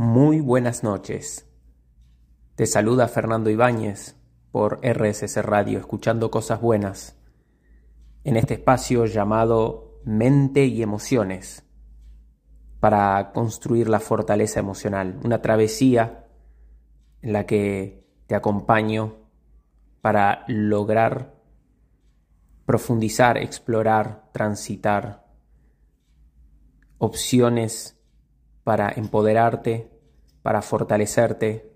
Muy buenas noches. Te saluda Fernando Ibáñez por RSS Radio, escuchando cosas buenas, en este espacio llamado Mente y Emociones, para construir la fortaleza emocional, una travesía en la que te acompaño para lograr profundizar, explorar, transitar opciones para empoderarte, para fortalecerte,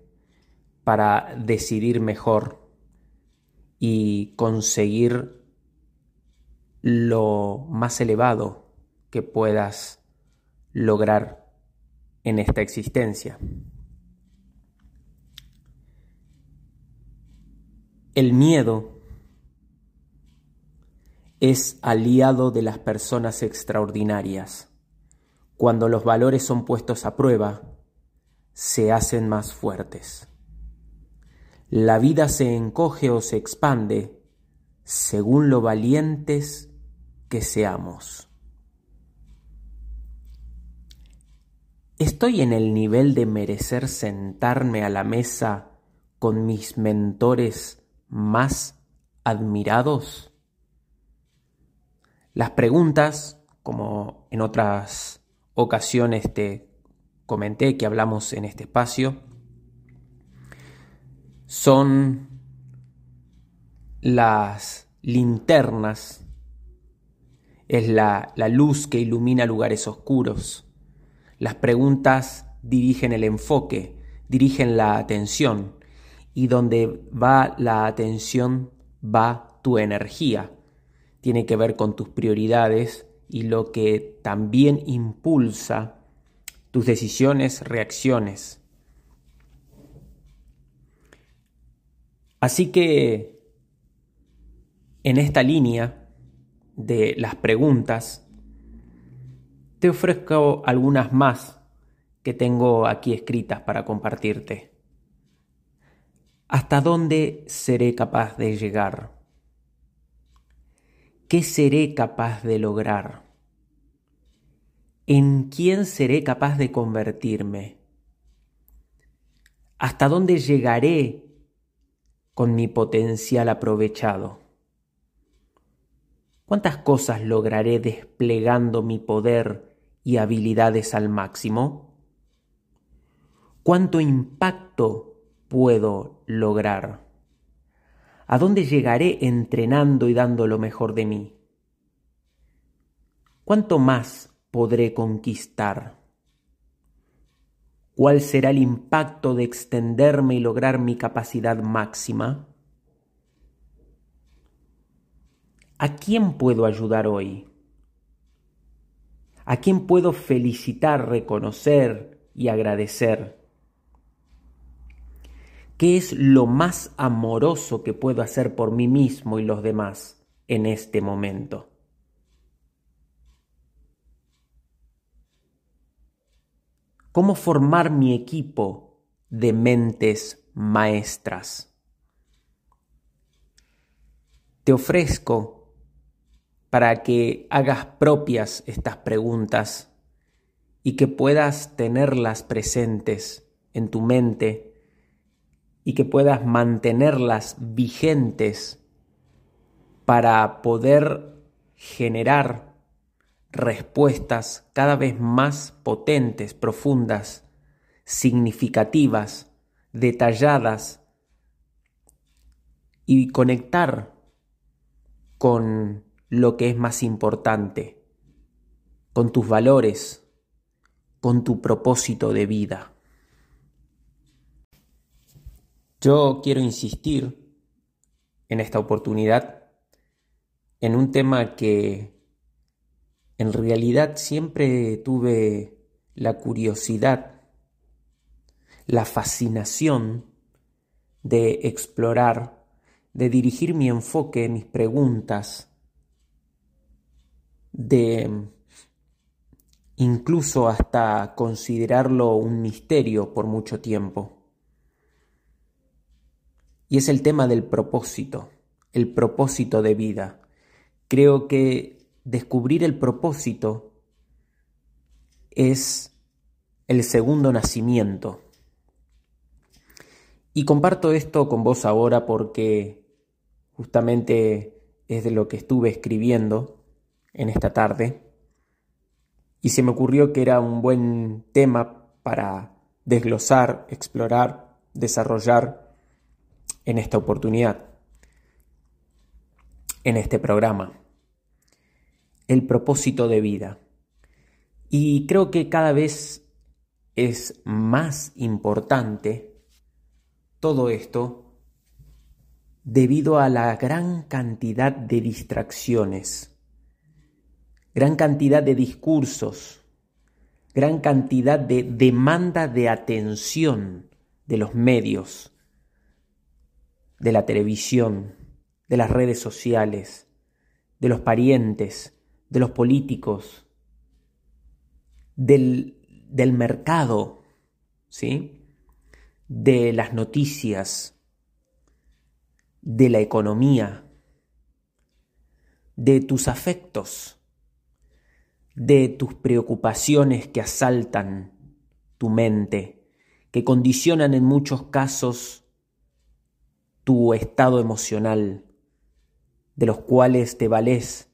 para decidir mejor y conseguir lo más elevado que puedas lograr en esta existencia. El miedo es aliado de las personas extraordinarias. Cuando los valores son puestos a prueba, se hacen más fuertes. La vida se encoge o se expande según lo valientes que seamos. ¿Estoy en el nivel de merecer sentarme a la mesa con mis mentores más admirados? Las preguntas, como en otras ocasiones te comenté que hablamos en este espacio, son las linternas, es la, la, luz que ilumina lugares oscuros. Las preguntas dirigen el enfoque, dirigen la atención, y donde va la atención va tu energía. Tiene que ver con tus prioridades y lo que también impulsa tus decisiones, reacciones. Así que en esta línea de las preguntas, te ofrezco algunas más que tengo aquí escritas para compartirte. ¿Hasta dónde seré capaz de llegar? ¿Qué seré capaz de lograr? ¿En quién seré capaz de convertirme? ¿Hasta dónde llegaré con mi potencial aprovechado? ¿Cuántas cosas lograré desplegando mi poder y habilidades al máximo? ¿Cuánto impacto puedo lograr? ¿A dónde llegaré entrenando y dando lo mejor de mí? ¿Cuánto más podré conquistar? ¿Cuál será el impacto de extenderme y lograr mi capacidad máxima? ¿A quién puedo ayudar hoy? ¿A quién puedo felicitar, reconocer y agradecer? ¿Qué es lo más amoroso que puedo hacer por mí mismo y los demás en este momento? ¿Cómo formar mi equipo de mentes maestras? Te ofrezco para que hagas propias estas preguntas y que puedas tenerlas presentes en tu mente y que puedas mantenerlas vigentes para poder generar respuestas cada vez más potentes, profundas, significativas, detalladas y conectar con lo que es más importante, con tus valores, con tu propósito de vida. Yo quiero insistir en esta oportunidad en un tema que en realidad siempre tuve la curiosidad, la fascinación de explorar, de dirigir mi enfoque, mis preguntas, de incluso hasta considerarlo un misterio por mucho tiempo. Y es el tema del propósito, el propósito de vida. Creo que descubrir el propósito es el segundo nacimiento. Y comparto esto con vos ahora porque justamente es de lo que estuve escribiendo en esta tarde y se me ocurrió que era un buen tema para desglosar, explorar, desarrollar en esta oportunidad, en este programa. El propósito de vida. Y creo que cada vez es más importante todo esto debido a la gran cantidad de distracciones, gran cantidad de discursos, gran cantidad de demanda de atención de los medios, de la televisión, de las redes sociales, de los parientes, de los políticos, del, del mercado, ¿sí? de las noticias, de la economía, de tus afectos, de tus preocupaciones que asaltan tu mente, que condicionan en muchos casos tu estado emocional, de los cuales te vales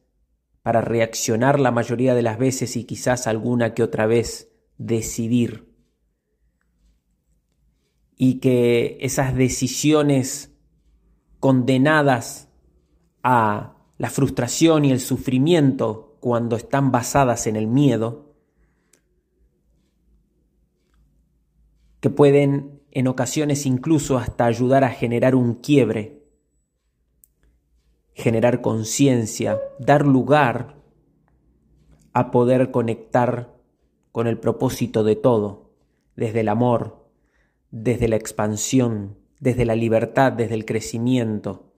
para reaccionar la mayoría de las veces y quizás alguna que otra vez decidir. Y que esas decisiones condenadas a la frustración y el sufrimiento cuando están basadas en el miedo, que pueden en ocasiones incluso hasta ayudar a generar un quiebre, generar conciencia, dar lugar a poder conectar con el propósito de todo, desde el amor, desde la expansión, desde la libertad, desde el crecimiento,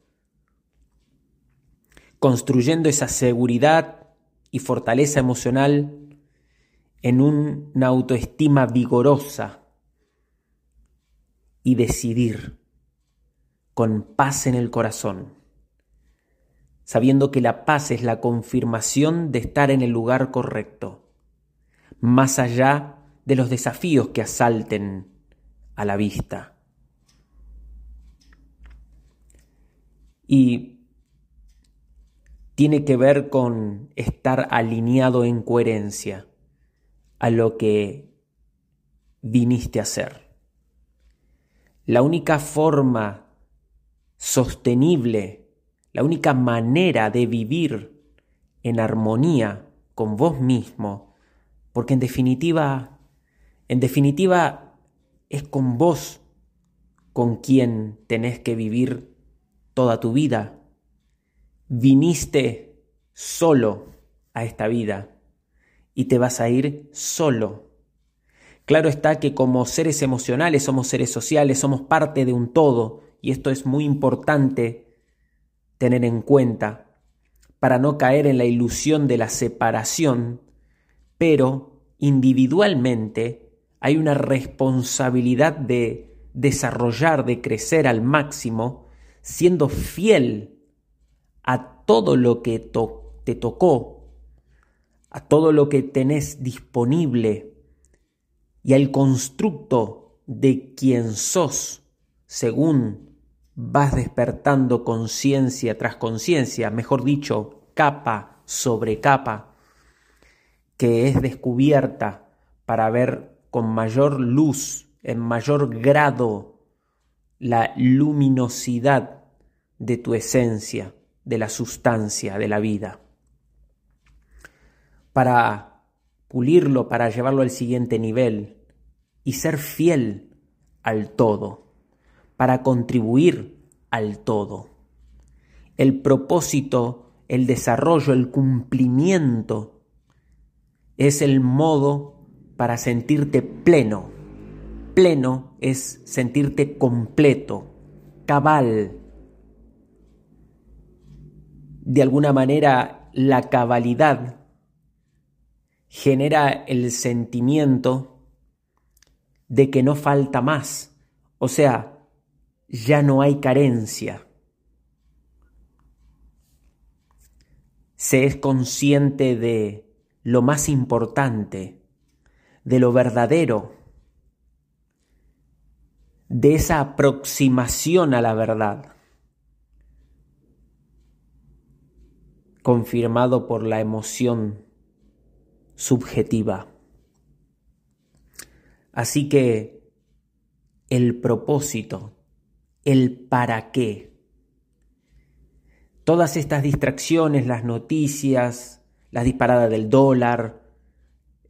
construyendo esa seguridad y fortaleza emocional en una autoestima vigorosa y decidir con paz en el corazón, sabiendo que la paz es la confirmación de estar en el lugar correcto, más allá de los desafíos que asalten a la vista. y tiene que ver con estar alineado en coherencia a lo que viniste a hacer. La única forma sostenible, la única manera de vivir en armonía con vos mismo, porque en definitiva, en definitiva es con vos con quien tenés que vivir toda tu vida. Viniste solo a esta vida y te vas a ir solo. Claro está que como seres emocionales somos seres sociales, somos parte de un todo y esto es muy importante tener en cuenta para no caer en la ilusión de la separación, pero individualmente hay una responsabilidad de desarrollar, de crecer al máximo siendo fiel a todo lo que te tocó, a todo lo que tenés disponible y al constructo de quien sos según vas despertando conciencia tras conciencia, mejor dicho, capa sobre capa, que es descubierta para ver con mayor luz, en mayor grado, la luminosidad de tu esencia, de la sustancia, de la vida. Para pulirlo, para llevarlo al siguiente nivel y ser fiel al todo, para contribuir al todo. El propósito, el desarrollo, el cumplimiento es el modo para sentirte pleno Pleno es sentirte completo, cabal. De alguna manera, la cabalidad genera el sentimiento de que no falta más, o sea, ya no hay carencia. Se es consciente de lo más importante, de lo verdadero, de esa aproximación a la verdad, confirmado por la emoción subjetiva. Así que el propósito, el para qué, todas estas distracciones, las noticias, la disparada del dólar,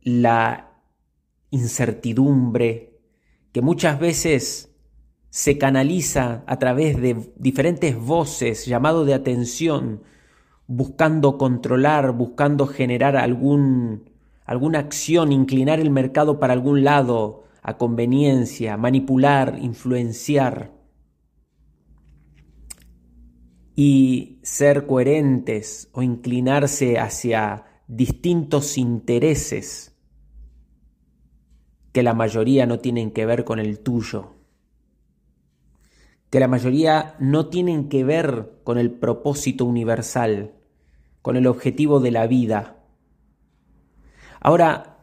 la incertidumbre, que muchas veces se canaliza a través de diferentes voces, llamado de atención, buscando controlar, buscando generar algún, alguna acción, inclinar el mercado para algún lado, a conveniencia, manipular, influenciar. Y ser coherentes o inclinarse hacia distintos intereses que la mayoría no tienen que ver con el tuyo que la mayoría no tienen que ver con el propósito universal, con el objetivo de la vida. Ahora,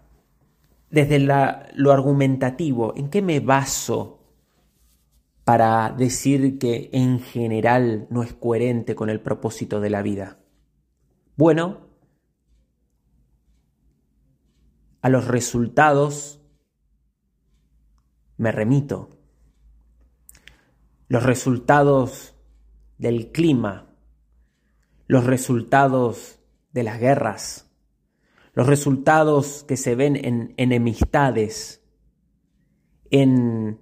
desde lo argumentativo, ¿en qué me baso para decir que en general no es coherente con el propósito de la vida? Bueno, a los resultados me remito los resultados del clima, los resultados de las guerras, los resultados que se ven en enemistades, en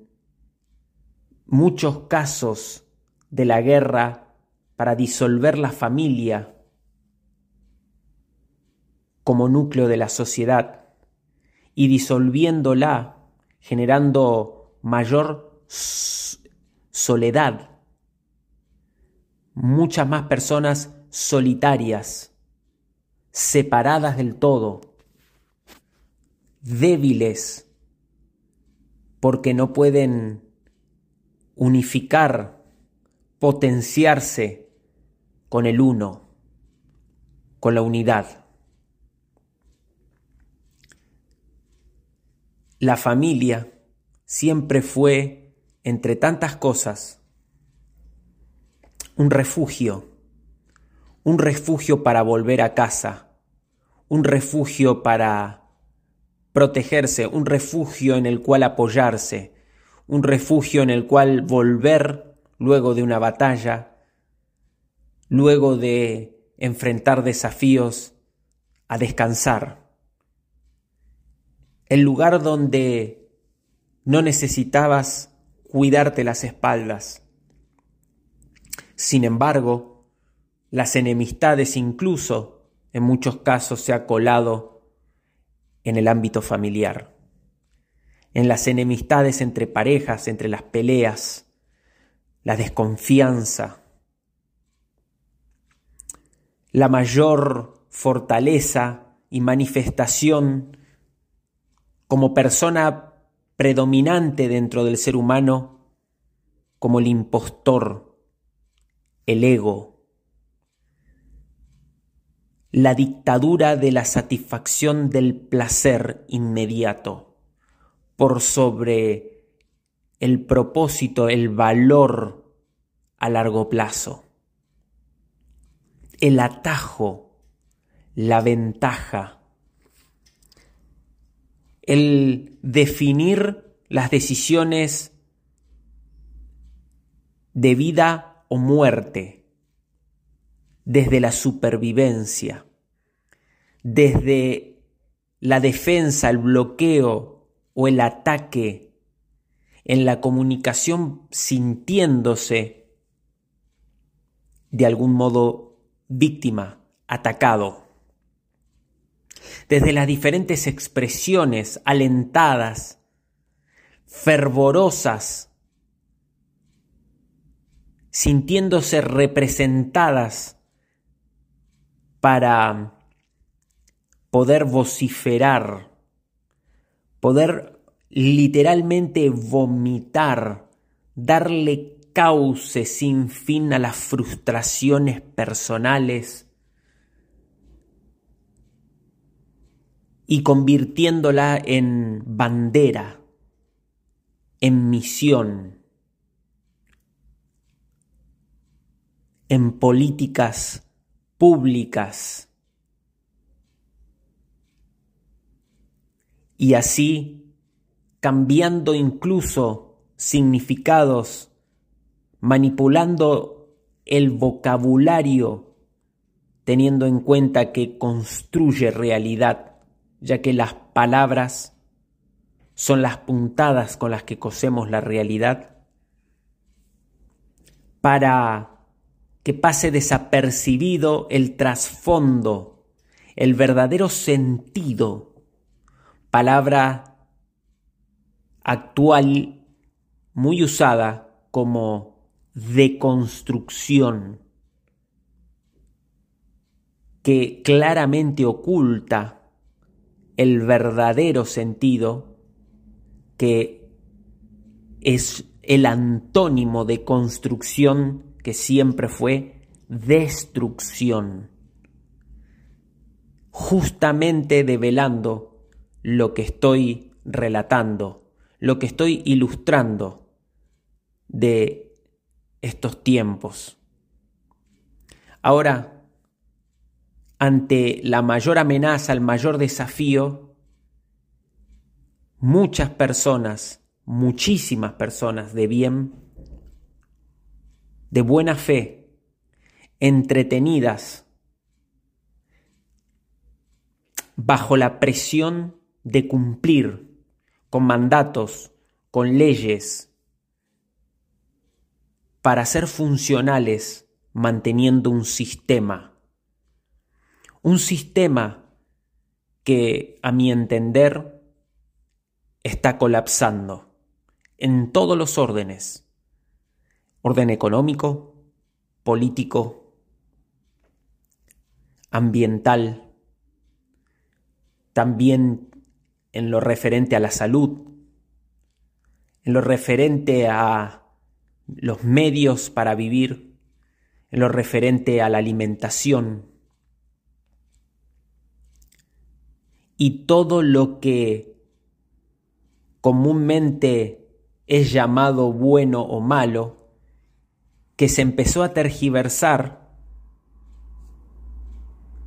muchos casos de la guerra para disolver la familia como núcleo de la sociedad y disolviéndola generando mayor soledad, muchas más personas solitarias, separadas del todo, débiles, porque no pueden unificar, potenciarse con el uno, con la unidad. La familia siempre fue entre tantas cosas, un refugio, un refugio para volver a casa, un refugio para protegerse, un refugio en el cual apoyarse, un refugio en el cual volver luego de una batalla, luego de enfrentar desafíos, a descansar. El lugar donde no necesitabas cuidarte las espaldas. Sin embargo, las enemistades incluso en muchos casos se ha colado en el ámbito familiar, en las enemistades entre parejas, entre las peleas, la desconfianza, la mayor fortaleza y manifestación como persona predominante dentro del ser humano como el impostor, el ego, la dictadura de la satisfacción del placer inmediato. Por sobre el propósito, el valor a largo plazo, el atajo, la ventaja, el definir las decisiones de vida o muerte desde la supervivencia, desde la defensa, el bloqueo o el ataque, en la comunicación sintiéndose de algún modo víctima, atacado. Desde las diferentes expresiones alentadas, fervorosas, sintiéndose representadas para poder vociferar, poder literalmente vomitar, darle cauce sin fin a las frustraciones personales, y convirtiéndola en bandera, en misión, en políticas públicas. Y así, cambiando incluso significados, manipulando el vocabulario, teniendo en cuenta que construye realidad, ya que las palabras son las puntadas con las que cosemos la realidad, para que pase desapercibido el trasfondo, el verdadero sentido, palabra actual muy usada como deconstrucción, que claramente oculta el verdadero sentido que es el antónimo de construcción que siempre fue destrucción, justamente develando lo que estoy relatando, lo que estoy ilustrando de estos tiempos. Ahora, ante la mayor amenaza, el mayor desafío, muchas personas, muchísimas personas de bien, de buena fe, entretenidas, bajo la presión de cumplir con mandatos, con leyes, para ser funcionales manteniendo un sistema. Un sistema que, a mi entender, está colapsando en todos los órdenes orden económico, político, ambiental, también en lo referente a la salud, en lo referente a los medios para vivir, en lo referente a la alimentación. Y todo lo que comúnmente es llamado bueno o malo, que se empezó a tergiversar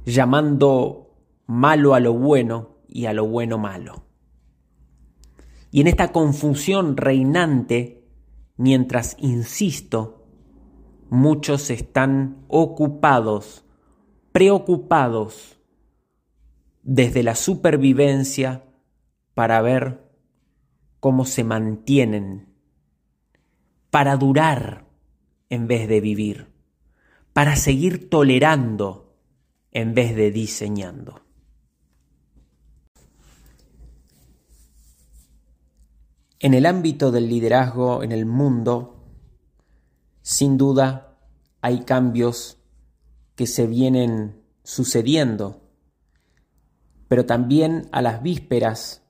llamando malo a lo bueno y a lo bueno malo. Y en esta confusión reinante, mientras insisto, muchos están ocupados, preocupados desde la supervivencia para ver cómo se mantienen, para durar en vez de vivir, para seguir tolerando en vez de diseñando. En el ámbito del liderazgo en el mundo, sin duda hay cambios que se vienen sucediendo, pero también a las vísperas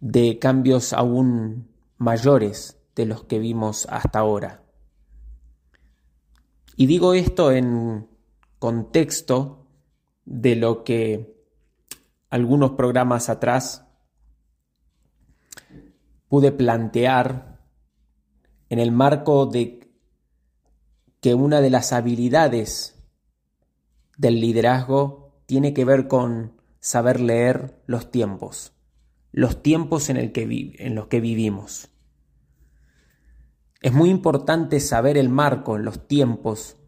de cambios aún mayores de los que vimos hasta ahora. Y digo esto en contexto de lo que algunos programas atrás pude plantear en el marco de que una de las habilidades del liderazgo tiene que ver con saber leer los tiempos, los tiempos en, los que vivimos. Es muy importante saber el marco, los tiempos,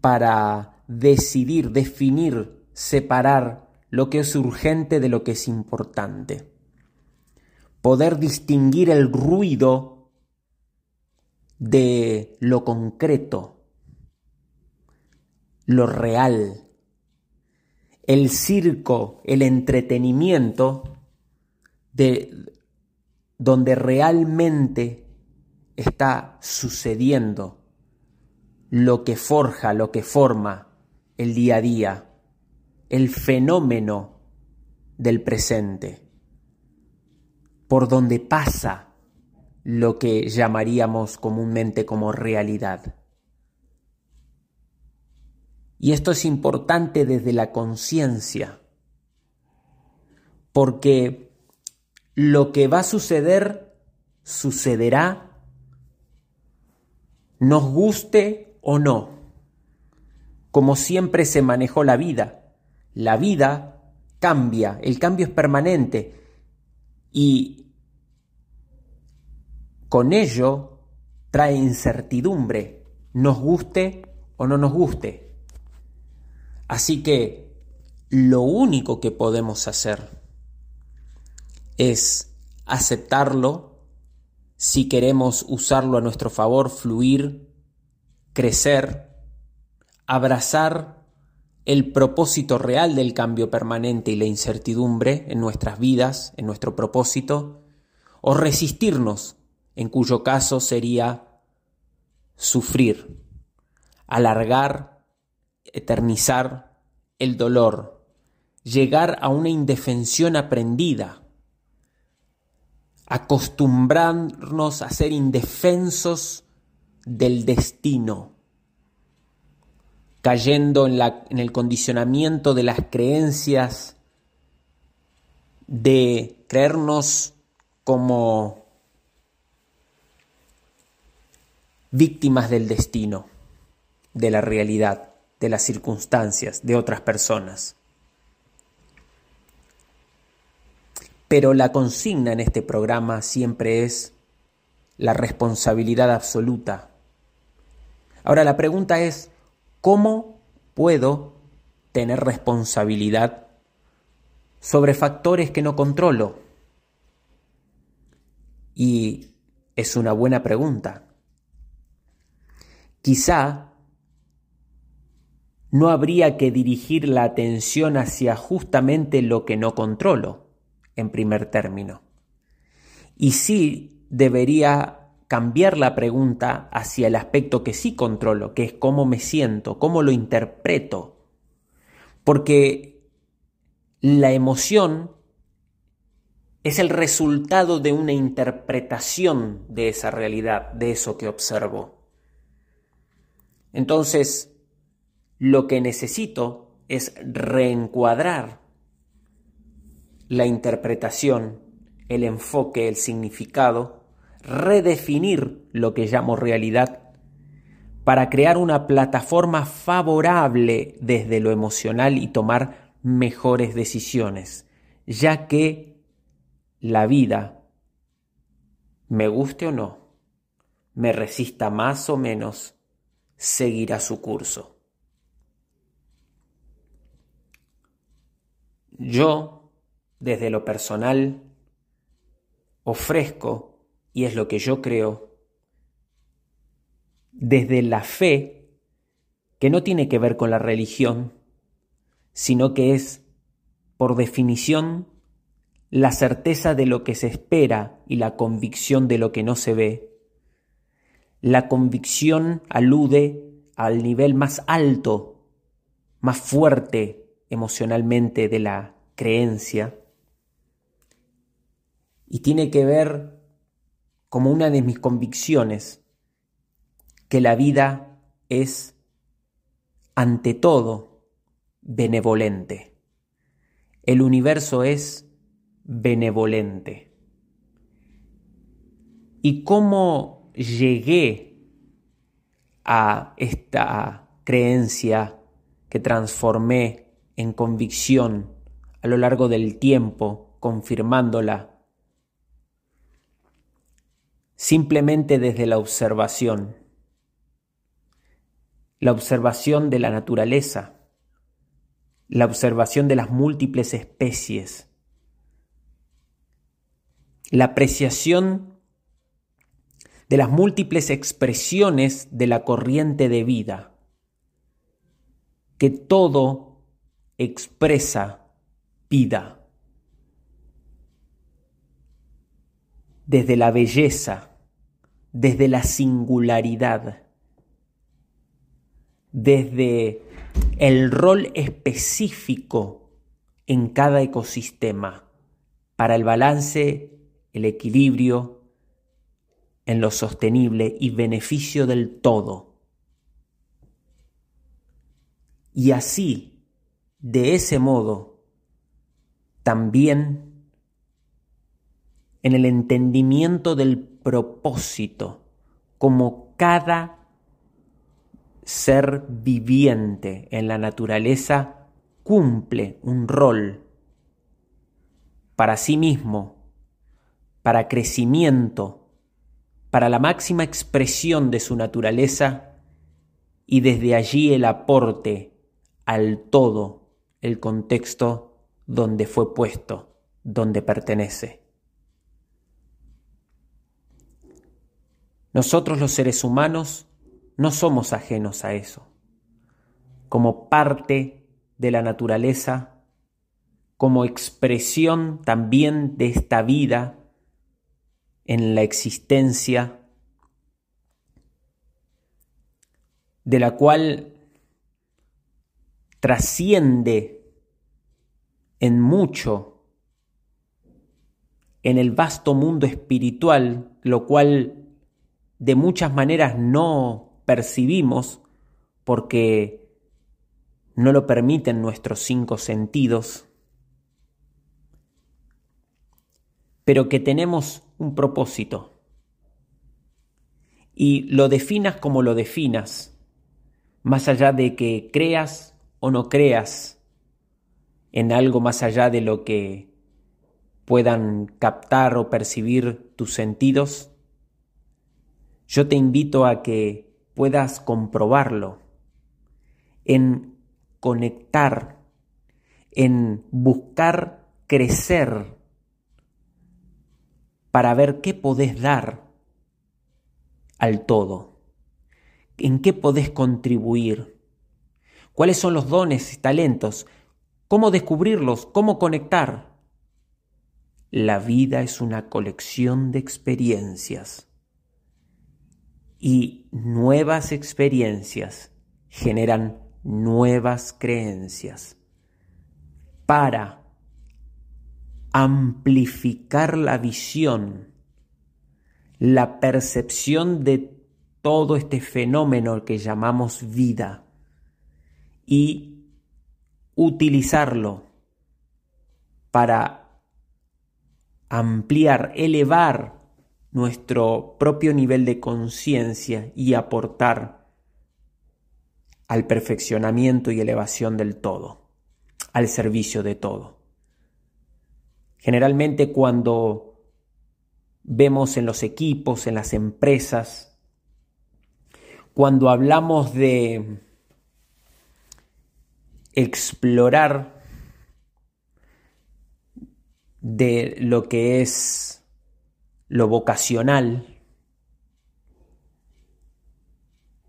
para decidir, definir, separar lo que es urgente de lo que es importante. Poder distinguir el ruido de lo concreto, lo real, el circo, el entretenimiento, de donde realmente está sucediendo, lo que forja, lo que forma el día a día, el fenómeno del presente, por donde pasa lo que llamaríamos comúnmente como realidad. Y esto es importante desde la conciencia, porque lo que va a suceder sucederá, nos guste o no, como siempre se manejó la vida. La vida cambia, el cambio es permanente y con ello trae incertidumbre, nos guste o no nos guste. Así que lo único que podemos hacer es aceptarlo si queremos usarlo a nuestro favor, fluir, crecer, abrazar el propósito real del cambio permanente y la incertidumbre en nuestras vidas, en nuestro propósito, o resistirnos, en cuyo caso sería sufrir, alargar, eternizar el dolor, llegar a una indefensión aprendida, acostumbrarnos a ser indefensos del destino, cayendo en, en el condicionamiento de las creencias, de creernos como víctimas del destino, de la realidad, de las circunstancias, de otras personas. Pero la consigna en este programa siempre es la responsabilidad absoluta. Ahora la pregunta es, ¿cómo puedo tener responsabilidad sobre factores que no controlo? Y es una buena pregunta. Quizá no habría que dirigir la atención hacia justamente lo que no controlo en primer término. Y sí debería cambiar la pregunta hacia el aspecto que sí controlo, que es cómo me siento, cómo lo interpreto. Porque la emoción es el resultado de una interpretación de esa realidad, de eso que observo. Entonces, lo que necesito es reencuadrar la interpretación, el enfoque, el significado, redefinir lo que llamo realidad para crear una plataforma favorable desde lo emocional y tomar mejores decisiones, ya que la vida, me guste o no, me resista más o menos, seguirá su curso. Yo desde lo personal, ofrezco, y es lo que yo creo, desde la fe, que no tiene que ver con la religión, sino que es, por definición, la certeza de lo que se espera y la convicción de lo que no se ve. La convicción alude al nivel más alto, más fuerte emocionalmente de la creencia, y tiene que ver como una de mis convicciones que la vida es ante todo benevolente. El universo es benevolente. ¿Y cómo llegué a esta creencia que transformé en convicción a lo largo del tiempo, confirmándola simplemente desde la observación, la observación de la naturaleza, la observación de las múltiples especies, la apreciación de las múltiples expresiones de la corriente de vida, que todo expresa vida, desde la belleza, desde la singularidad, desde el rol específico en cada ecosistema para el balance, el equilibrio, en lo sostenible y beneficio del todo. Y así, de ese modo, también en el entendimiento del propósito, como cada ser viviente en la naturaleza cumple un rol para sí mismo, para crecimiento, para la máxima expresión de su naturaleza y desde allí el aporte al todo, el contexto donde fue puesto, donde pertenece. Nosotros los seres humanos no somos ajenos a eso. Como parte de la naturaleza, como expresión también de esta vida en la existencia, de la cual trasciende en mucho en el vasto mundo espiritual, lo cual de muchas maneras no percibimos porque no lo permiten nuestros cinco sentidos, pero que tenemos un propósito. Y lo definas como lo definas, más allá de que creas o no creas en algo más allá de lo que puedan captar o percibir tus sentidos, yo te invito a que puedas comprobarlo, en conectar, en buscar crecer para ver qué podés dar al todo, en qué podés contribuir, cuáles son los dones y talentos, cómo descubrirlos, cómo conectar. La vida es una colección de experiencias y nuevas experiencias generan nuevas creencias. Para amplificar la visión, la percepción de todo este fenómeno que llamamos vida y utilizarlo para ampliar, elevar nuestro propio nivel de conciencia y aportar al perfeccionamiento y elevación del todo, al servicio de todo. Generalmente cuando vemos en los equipos, en las empresas, cuando hablamos de explorar de lo que es lo vocacional,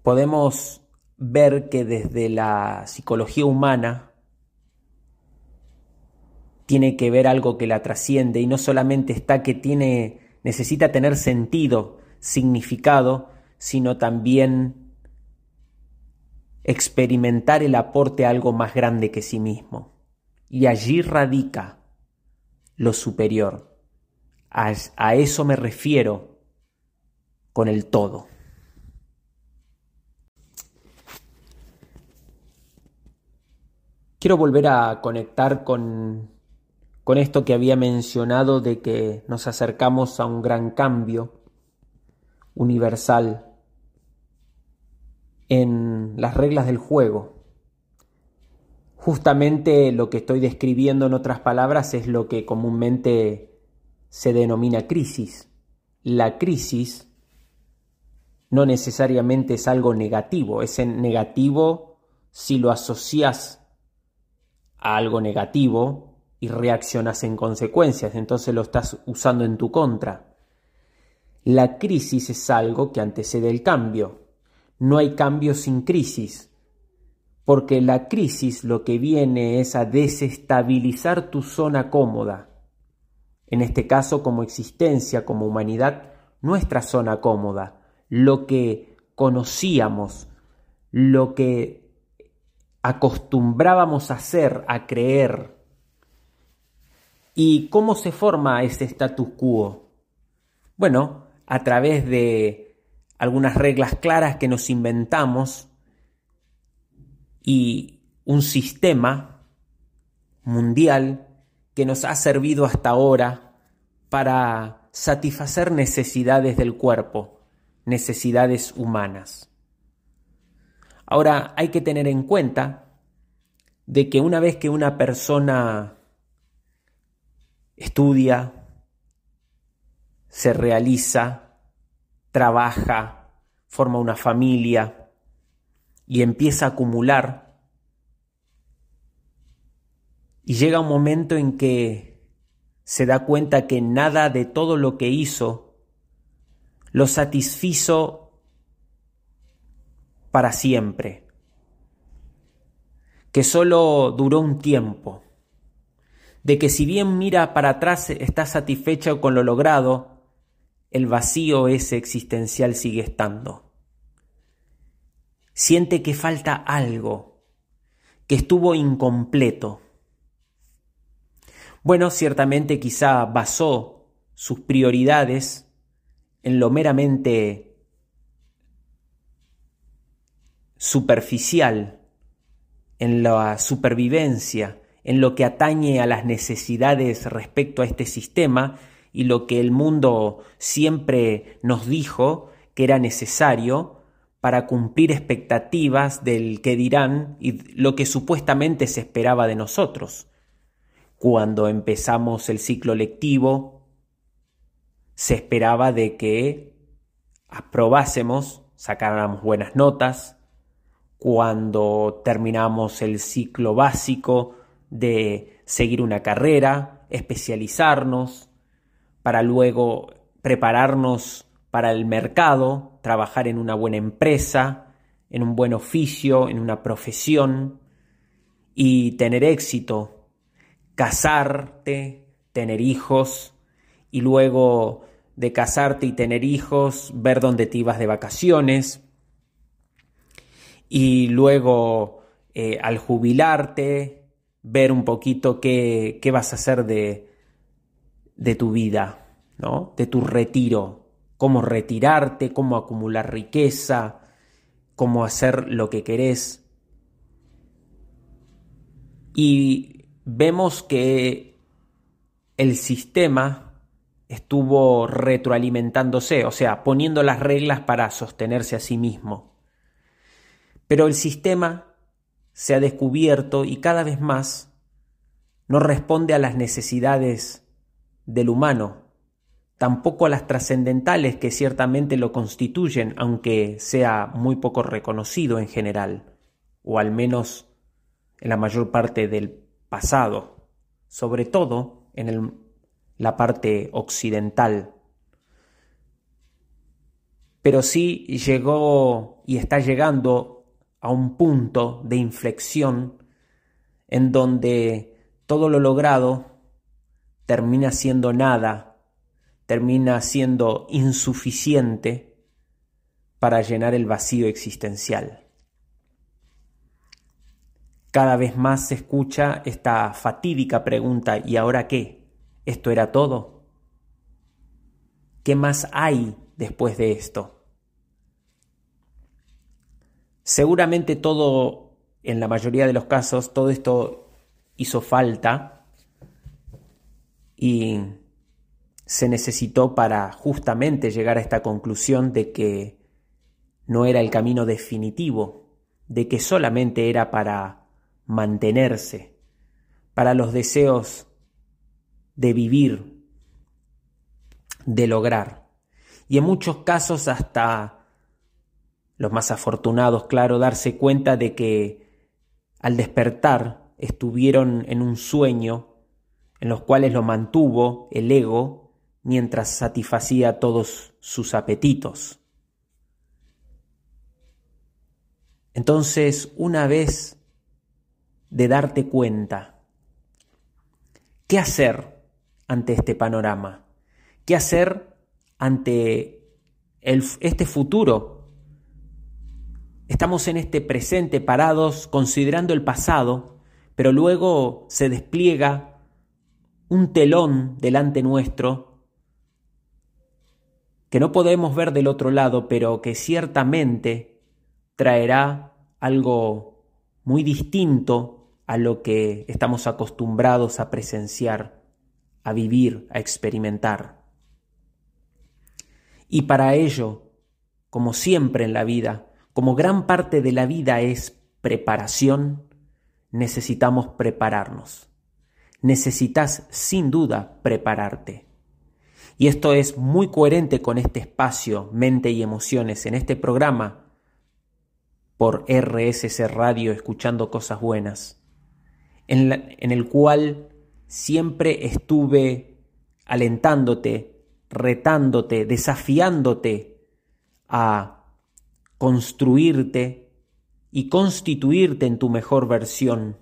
podemos ver que desde la psicología humana tiene que ver algo que la trasciende y no solamente está que tiene necesita tener sentido, significado, sino también experimentar el aporte a algo más grande que sí mismo. Y allí radica lo superior. A, eso me refiero con el todo. Quiero volver a conectar con, con esto que había mencionado de que nos acercamos a un gran cambio universal en las reglas del juego. Justamente lo que estoy describiendo en otras palabras es lo que comúnmente se denomina crisis. La crisis no necesariamente es algo negativo, es negativo si lo asocias a algo negativo y reaccionas en consecuencias, entonces lo estás usando en tu contra. La crisis es algo que antecede el cambio. No hay cambio sin crisis, porque la crisis lo que viene es a desestabilizar tu zona cómoda en este caso como existencia, como humanidad, nuestra zona cómoda, lo que conocíamos, lo que acostumbrábamos a hacer, a creer. ¿Y cómo se forma ese status quo? Bueno, a través de algunas reglas claras que nos inventamos y un sistema mundial que nos ha servido hasta ahora para satisfacer necesidades del cuerpo, necesidades humanas. Ahora hay que tener en cuenta de que una vez que una persona estudia, se realiza, trabaja, forma una familia y empieza a acumular, y llega un momento en que se da cuenta que nada de todo lo que hizo lo satisfizo para siempre, que solo duró un tiempo, de que si bien mira para atrás está satisfecho con lo logrado, el vacío ese existencial sigue estando. Siente que falta algo, que estuvo incompleto. Bueno, ciertamente quizá basó sus prioridades en lo meramente superficial, en la supervivencia, en lo que atañe a las necesidades respecto a este sistema y lo que el mundo siempre nos dijo que era necesario para cumplir expectativas del que dirán y lo que supuestamente se esperaba de nosotros. Cuando empezamos el ciclo lectivo, se esperaba de que aprobásemos, sacáramos buenas notas. Cuando terminamos el ciclo básico, de seguir una carrera, especializarnos, para luego prepararnos para el mercado, trabajar en una buena empresa, en un buen oficio, en una profesión y tener éxito casarte, tener hijos y luego de casarte y tener hijos, ver dónde te ibas de vacaciones y luego eh, al jubilarte, ver un poquito qué, qué vas a hacer de, de tu vida, ¿no? de tu retiro, cómo retirarte, cómo acumular riqueza, cómo hacer lo que querés. Y vemos que el sistema estuvo retroalimentándose, o sea, poniendo las reglas para sostenerse a sí mismo. Pero el sistema se ha descubierto y cada vez más no responde a las necesidades del humano, tampoco a las trascendentales que ciertamente lo constituyen, aunque sea muy poco reconocido en general, o al menos en la mayor parte del pasado, sobre todo en la parte occidental. Pero sí llegó y está llegando a un punto de inflexión en donde todo lo logrado termina siendo nada, termina siendo insuficiente para llenar el vacío existencial. Cada vez más se escucha esta fatídica pregunta ¿y ahora qué? ¿Esto era todo? ¿Qué más hay después de esto? Seguramente todo, en la mayoría de los casos, todo esto hizo falta y se necesitó para justamente llegar a esta conclusión de que no era el camino definitivo, de que solamente era para mantenerse, para los deseos de vivir, de lograr. Y en muchos casos hasta los más afortunados, claro, darse cuenta de que al despertar estuvieron en un sueño en los cuales lo mantuvo el ego mientras satisfacía todos sus apetitos. Entonces, una vez de darte cuenta. ¿Qué hacer ante este panorama? ¿Qué hacer ante este futuro? Estamos en este presente parados considerando el pasado, pero luego se despliega un telón delante nuestro que no podemos ver del otro lado, pero que ciertamente traerá algo muy distinto a lo que estamos acostumbrados a presenciar, a vivir, a experimentar. Y para ello, como siempre en la vida, como gran parte de la vida es preparación, necesitamos prepararnos. Necesitas sin duda prepararte. Y esto es muy coherente con este espacio Mente y Emociones en este programa por RSC Radio Escuchando Cosas Buenas, en, el cual siempre estuve alentándote, retándote, desafiándote a construirte y constituirte en tu mejor versión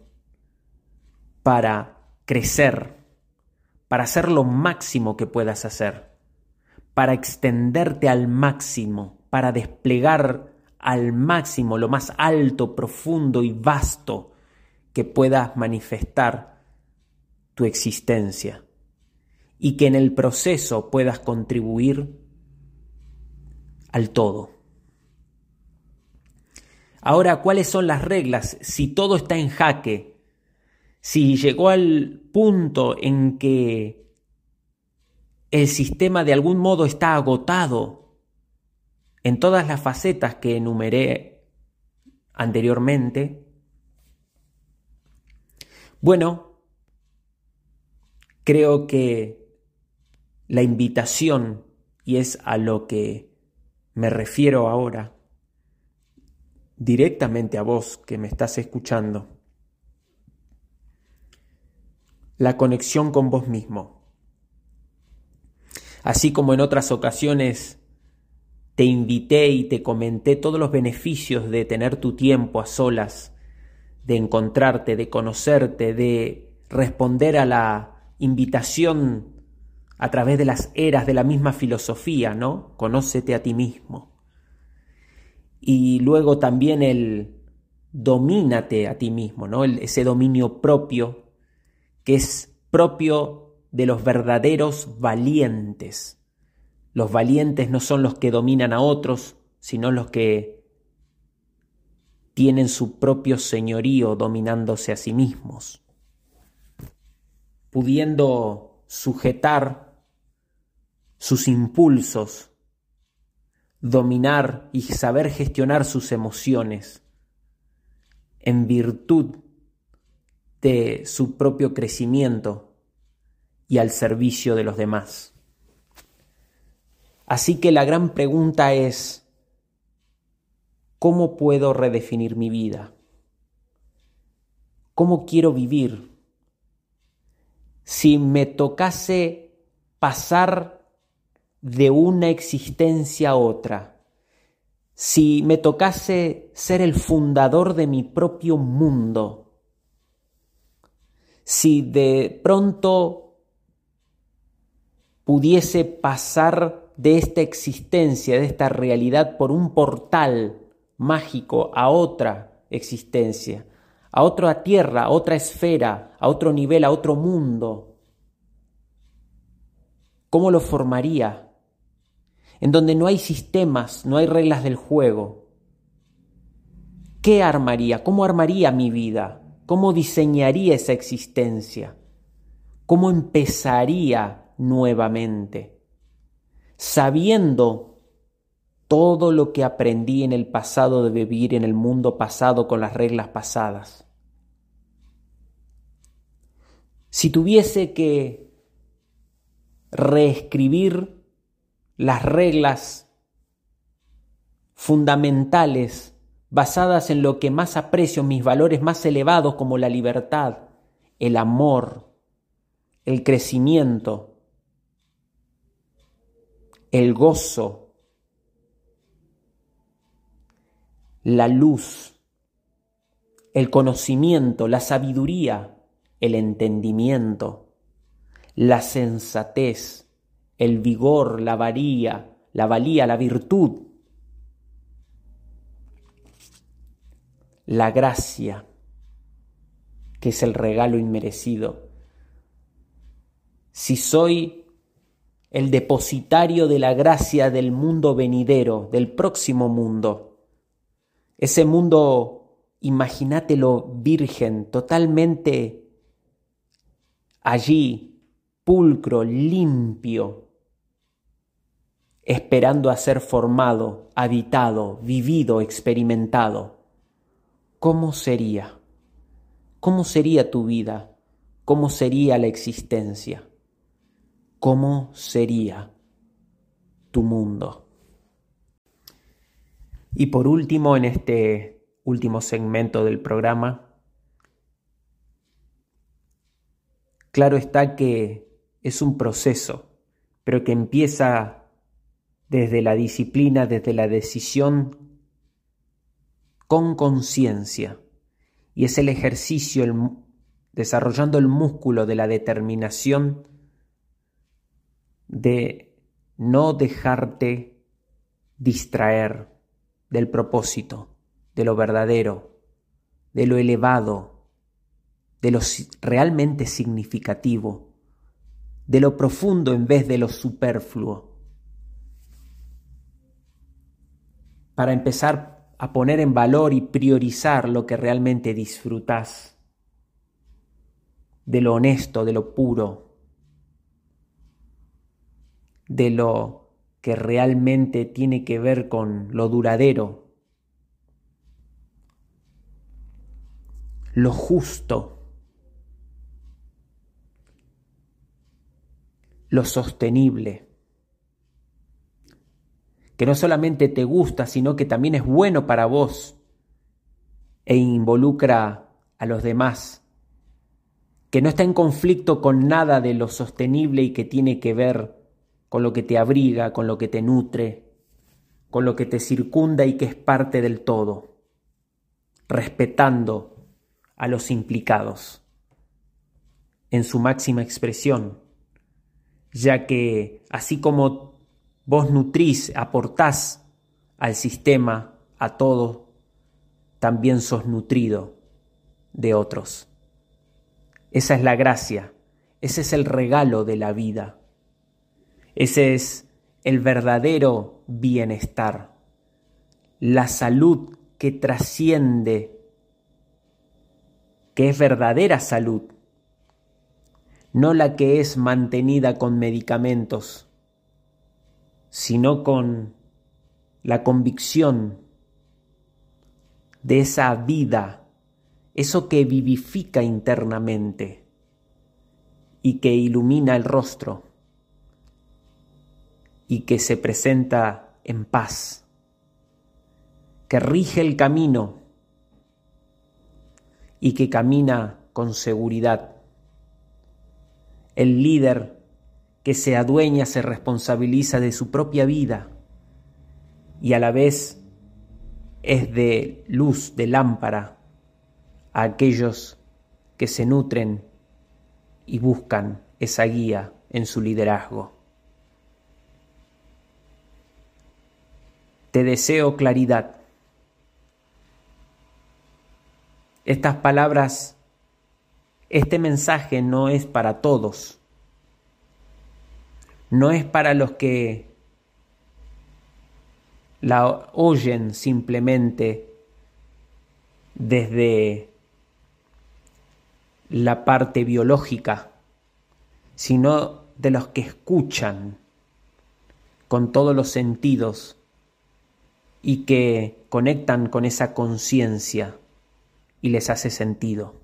para crecer, para hacer lo máximo que puedas hacer, para extenderte al máximo, para desplegar al máximo lo más alto, profundo y vasto que puedas manifestar tu existencia y que en el proceso puedas contribuir al todo. Ahora, ¿cuáles son las reglas si todo está en jaque si llegó al punto en que el sistema de algún modo está agotado en todas las facetas que enumeré anteriormente, bueno, creo que la invitación, y es a lo que me refiero ahora, directamente a vos que me estás escuchando, la conexión con vos mismo. Así como en otras ocasiones te invité y te comenté todos los beneficios de tener tu tiempo a solas, de encontrarte, de conocerte, de responder a la invitación a través de las eras de la misma filosofía, ¿no? Conócete a ti mismo. Y luego también el domínate a ti mismo, ¿no? ese dominio propio que es propio de los verdaderos valientes. Los valientes no son los que dominan a otros, sino los que tienen su propio señorío dominándose a sí mismos, pudiendo sujetar sus impulsos, dominar y saber gestionar sus emociones en virtud de su propio crecimiento y al servicio de los demás. Así que la gran pregunta es, ¿cómo puedo redefinir mi vida? ¿Cómo quiero vivir? Si me tocase pasar de una existencia a otra, si me tocase ser el fundador de mi propio mundo, si de pronto pudiese pasar de esta existencia, de esta realidad, por un portal mágico a otra existencia, a otra tierra, a otra esfera, a otro nivel, a otro mundo. ¿Cómo lo formaría? En donde no hay sistemas, no hay reglas del juego. ¿Qué armaría? ¿Cómo armaría mi vida? ¿Cómo diseñaría esa existencia? ¿Cómo empezaría nuevamente? Sabiendo todo lo que aprendí en el pasado de vivir en el mundo pasado con las reglas pasadas. Si tuviese que reescribir las reglas fundamentales basadas en lo que más aprecio, mis valores más elevados como la libertad, el amor, el crecimiento, el gozo, la luz, el conocimiento, la sabiduría, el entendimiento, la sensatez, el vigor, la varía, la valía, la virtud, la gracia, que es el regalo inmerecido. Si soy el depositario de la gracia del mundo venidero, del próximo mundo, ese mundo imagínatelo virgen, totalmente allí, pulcro, limpio, esperando a ser formado, habitado, vivido, experimentado. ¿Cómo sería? ¿Cómo sería tu vida? ¿Cómo sería la existencia? ¿Cómo sería tu mundo? Y por último, en este último segmento del programa, claro está que es un proceso, pero que empieza desde la disciplina, desde la decisión con conciencia. Y es el ejercicio, desarrollando el músculo de la determinación de no dejarte distraer del propósito, de lo verdadero, de lo elevado, de lo realmente significativo, de lo profundo en vez de lo superfluo. Para empezar a poner en valor y priorizar lo que realmente disfrutas, de lo honesto, de lo puro, de lo que realmente tiene que ver con lo duradero, lo justo, lo sostenible, que no solamente te gusta, sino que también es bueno para vos e involucra a los demás, que no está en conflicto con nada de lo sostenible y que tiene que ver con lo que te abriga, con lo que te nutre, con lo que te circunda y que es parte del todo, respetando a los implicados en su máxima expresión, ya que así como vos nutrís, aportás al sistema, a todo, también sos nutrido de otros. Esa es la gracia, ese es el regalo de la vida, ese es el verdadero bienestar, la salud que trasciende que es verdadera salud, no la que es mantenida con medicamentos, sino con la convicción de esa vida, eso que vivifica internamente y que ilumina el rostro y que se presenta en paz, que rige el camino y que camina con seguridad. El líder que se adueña, se responsabiliza de su propia vida y a la vez es de luz, de lámpara a aquellos que se nutren y buscan esa guía en su liderazgo. Te deseo claridad Estas palabras, este mensaje no es para todos. No es para los que la oyen simplemente desde la parte biológica, sino de los que escuchan con todos los sentidos y que conectan con esa conciencia y les hace sentido.